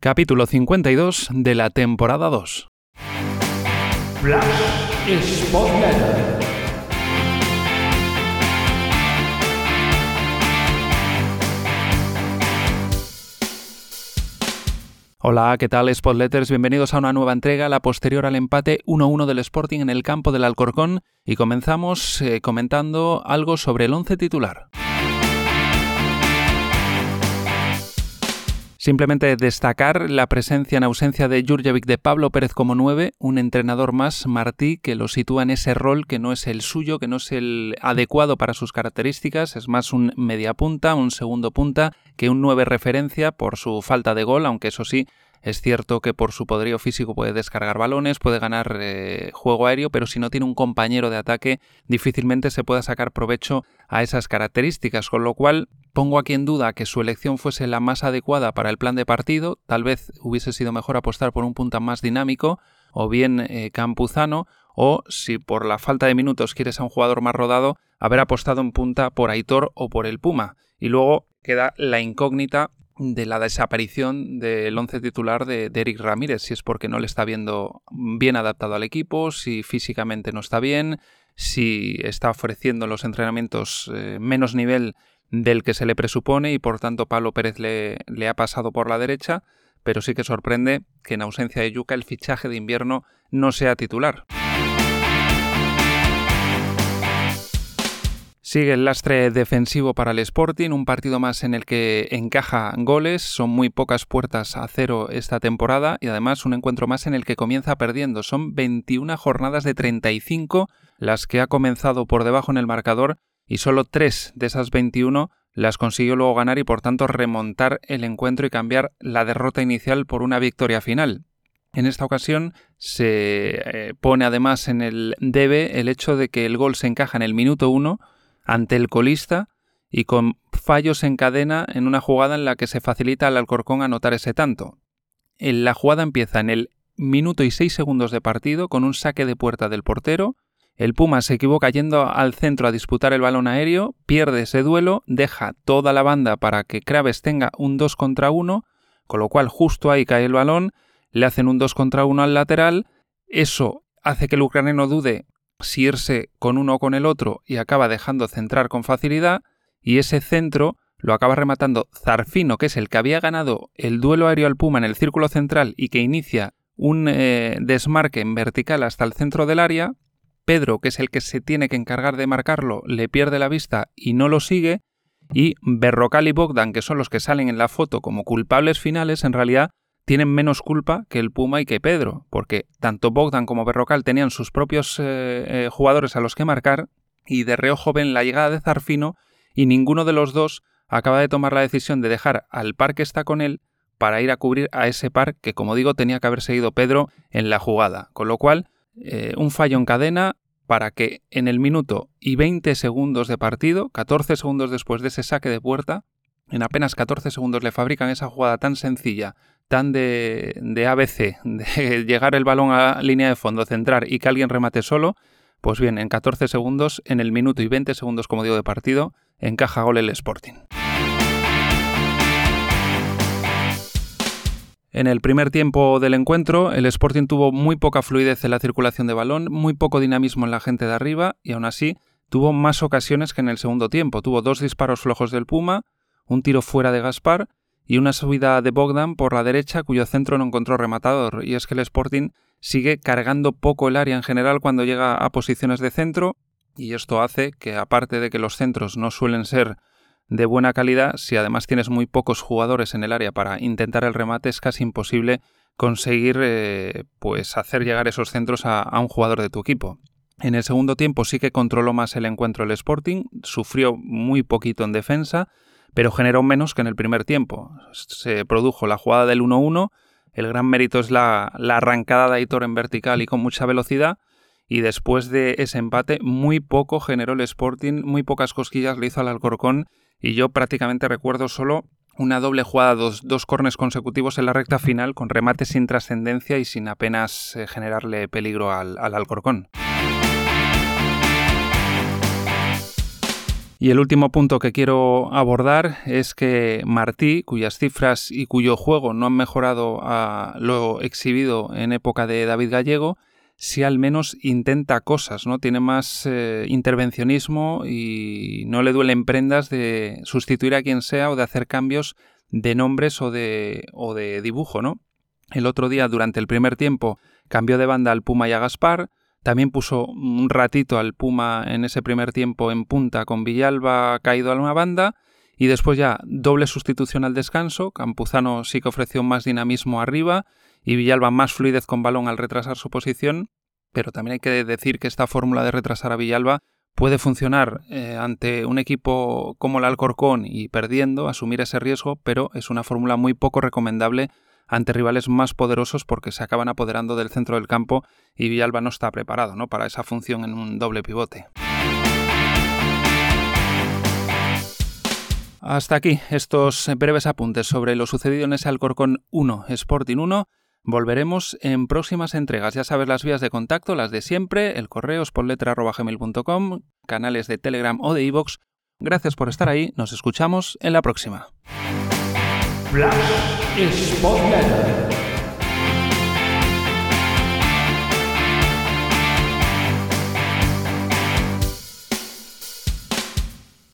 capítulo 52 de la temporada 2. Hola, ¿qué tal Spotletters? Bienvenidos a una nueva entrega, la posterior al empate 1-1 del Sporting en el campo del Alcorcón y comenzamos eh, comentando algo sobre el once titular. Simplemente destacar la presencia en ausencia de Jurjevic de Pablo Pérez como 9, un entrenador más, Martí, que lo sitúa en ese rol que no es el suyo, que no es el adecuado para sus características, es más un media punta, un segundo punta, que un 9 referencia por su falta de gol, aunque eso sí, es cierto que por su poderío físico puede descargar balones, puede ganar eh, juego aéreo, pero si no tiene un compañero de ataque, difícilmente se pueda sacar provecho a esas características, con lo cual pongo aquí en duda que su elección fuese la más adecuada para el plan de partido, tal vez hubiese sido mejor apostar por un punta más dinámico, o bien eh, campuzano, o si por la falta de minutos quieres a un jugador más rodado, haber apostado en punta por Aitor o por el Puma. Y luego queda la incógnita de la desaparición del once titular de, Eric Ramírez, si es porque no le está viendo bien adaptado al equipo, si físicamente no está bien, si está ofreciendo los entrenamientos eh, menos nivel del que se le presupone y por tanto Pablo Pérez le, le ha pasado por la derecha, pero sí que sorprende que en ausencia de Yuca el fichaje de invierno no sea titular. Sigue el lastre defensivo para el Sporting, un partido más en el que encaja goles, son muy pocas puertas a cero esta temporada y además un encuentro más en el que comienza perdiendo. Son 21 jornadas de 35 las que ha comenzado por debajo en el marcador y solo 3 de esas 21 las consiguió luego ganar y por tanto remontar el encuentro y cambiar la derrota inicial por una victoria final. En esta ocasión se eh, pone además en el debe el hecho de que el gol se encaja en el minuto 1 ante el colista y con fallos en cadena en una jugada en la que se facilita al Alcorcón anotar ese tanto. La jugada empieza en el minuto y seis segundos de partido con un saque de puerta del portero. El Puma se equivoca yendo al centro a disputar el balón aéreo, pierde ese duelo, deja toda la banda para que Craves tenga un 2 contra 1, con lo cual justo ahí cae el balón, le hacen un 2 contra 1 al lateral, eso hace que el ucraniano dude si irse con uno o con el otro y acaba dejando centrar con facilidad y ese centro lo acaba rematando Zarfino, que es el que había ganado el duelo aéreo al Puma en el círculo central y que inicia un eh, desmarque en vertical hasta el centro del área. Pedro, que es el que se tiene que encargar de marcarlo, le pierde la vista y no lo sigue. Y Berrocal y Bogdan, que son los que salen en la foto como culpables finales, en realidad tienen menos culpa que el Puma y que Pedro, porque tanto Bogdan como Berrocal tenían sus propios eh, eh, jugadores a los que marcar y de reojo ven la llegada de Zarfino y ninguno de los dos acaba de tomar la decisión de dejar al par que está con él para ir a cubrir a ese par que, como digo, tenía que haber seguido Pedro en la jugada. Con lo cual, eh, un fallo en cadena para que en el minuto y 20 segundos de partido, 14 segundos después de ese saque de puerta, en apenas 14 segundos le fabrican esa jugada tan sencilla, tan de, ABC, de llegar el balón a línea de fondo, centrar y que alguien remate solo, pues bien, en 14 segundos, en el minuto y 20 segundos, como digo, de partido, encaja gol el Sporting. En el primer tiempo del encuentro, el Sporting tuvo muy poca fluidez en la circulación de balón, muy poco dinamismo en la gente de arriba y aún así tuvo más ocasiones que en el segundo tiempo. Tuvo dos disparos flojos del Puma, un tiro fuera de Gaspar y una subida de Bogdan por la derecha cuyo centro no encontró rematador. Y es que el Sporting sigue cargando poco el área en general cuando llega a posiciones de centro y esto hace que aparte de que los centros no suelen ser de buena calidad, si además tienes muy pocos jugadores en el área para intentar el remate es casi imposible conseguir eh, pues hacer llegar esos centros a, a un jugador de tu equipo. En el segundo tiempo sí que controló más el encuentro el Sporting, sufrió muy poquito en defensa, pero generó menos que en el primer tiempo. Se produjo la jugada del 1-1, el gran mérito es la, arrancada de Aitor en vertical y con mucha velocidad, y después de ese empate muy poco generó el Sporting, muy pocas cosquillas le hizo al Alcorcón, y yo prácticamente recuerdo solo una doble jugada, dos, dos cornes consecutivos en la recta final con remates sin trascendencia y sin apenas eh, generarle peligro al, al Alcorcón. Y el último punto que quiero abordar es que Martí, cuyas cifras y cuyo juego no han mejorado a lo exhibido en época de David Gallego, si al menos intenta cosas, ¿no? Tiene más eh, intervencionismo y no le duelen prendas de sustituir a quien sea o de hacer cambios de nombres o de, o de dibujo, ¿no? El otro día, durante el primer tiempo, cambió de banda al Puma y a Gaspar, también puso un ratito al Puma en ese primer tiempo en punta con Villalba caído a una banda y después ya doble sustitución al descanso. Campuzano sí que ofreció más dinamismo arriba y Villalba más fluidez con balón al retrasar su posición. Pero también hay que decir que esta fórmula de retrasar a Villalba puede funcionar eh, ante un equipo como el Alcorcón y perdiendo, asumir ese riesgo, pero es una fórmula muy poco recomendable ante rivales más poderosos porque se acaban apoderando del centro del campo y Villalba no está preparado ¿no? para esa función en un doble pivote. Hasta aquí estos breves apuntes sobre lo sucedido en ese Alcorcón 1 Sporting 1. Volveremos en próximas entregas. Ya sabes las vías de contacto, las de siempre, el correo spotletra.gmail.com, canales de Telegram o de iVoox. Gracias por estar ahí, nos escuchamos en la próxima. is Spotlight.